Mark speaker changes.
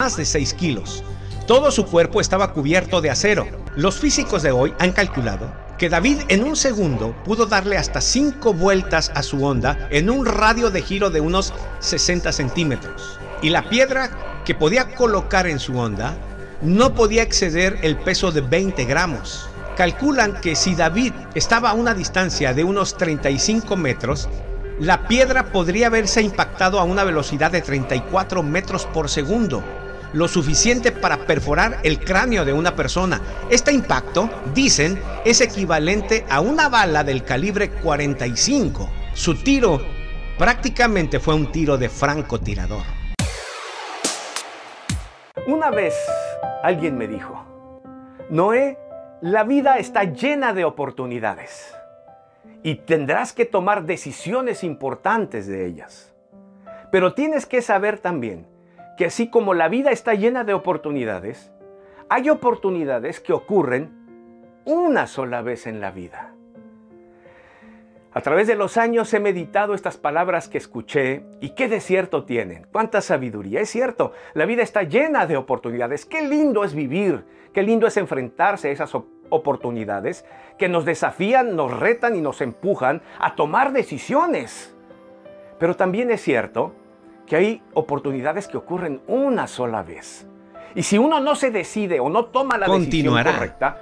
Speaker 1: más de 6 kilos. Todo su cuerpo estaba cubierto de acero. Los físicos de hoy han calculado que David en un segundo pudo darle hasta 5 vueltas a su onda en un radio de giro de unos 60 centímetros. Y la piedra que podía colocar en su onda no podía exceder el peso de 20 gramos. Calculan que si David estaba a una distancia de unos 35 metros, la piedra podría haberse impactado a una velocidad de 34 metros por segundo, lo suficiente para perforar el cráneo de una persona. Este impacto, dicen, es equivalente a una bala del calibre 45. Su tiro prácticamente fue un tiro de francotirador.
Speaker 2: Una vez alguien me dijo, Noé, la vida está llena de oportunidades y tendrás que tomar decisiones importantes de ellas. Pero tienes que saber también que así como la vida está llena de oportunidades, hay oportunidades que ocurren una sola vez en la vida. A través de los años he meditado estas palabras que escuché y qué desierto tienen, cuánta sabiduría. Es cierto, la vida está llena de oportunidades. Qué lindo es vivir, qué lindo es enfrentarse a esas oportunidades que nos desafían, nos retan y nos empujan a tomar decisiones. Pero también es cierto que hay oportunidades que ocurren una sola vez. Y si uno no se decide o no toma la decisión correcta,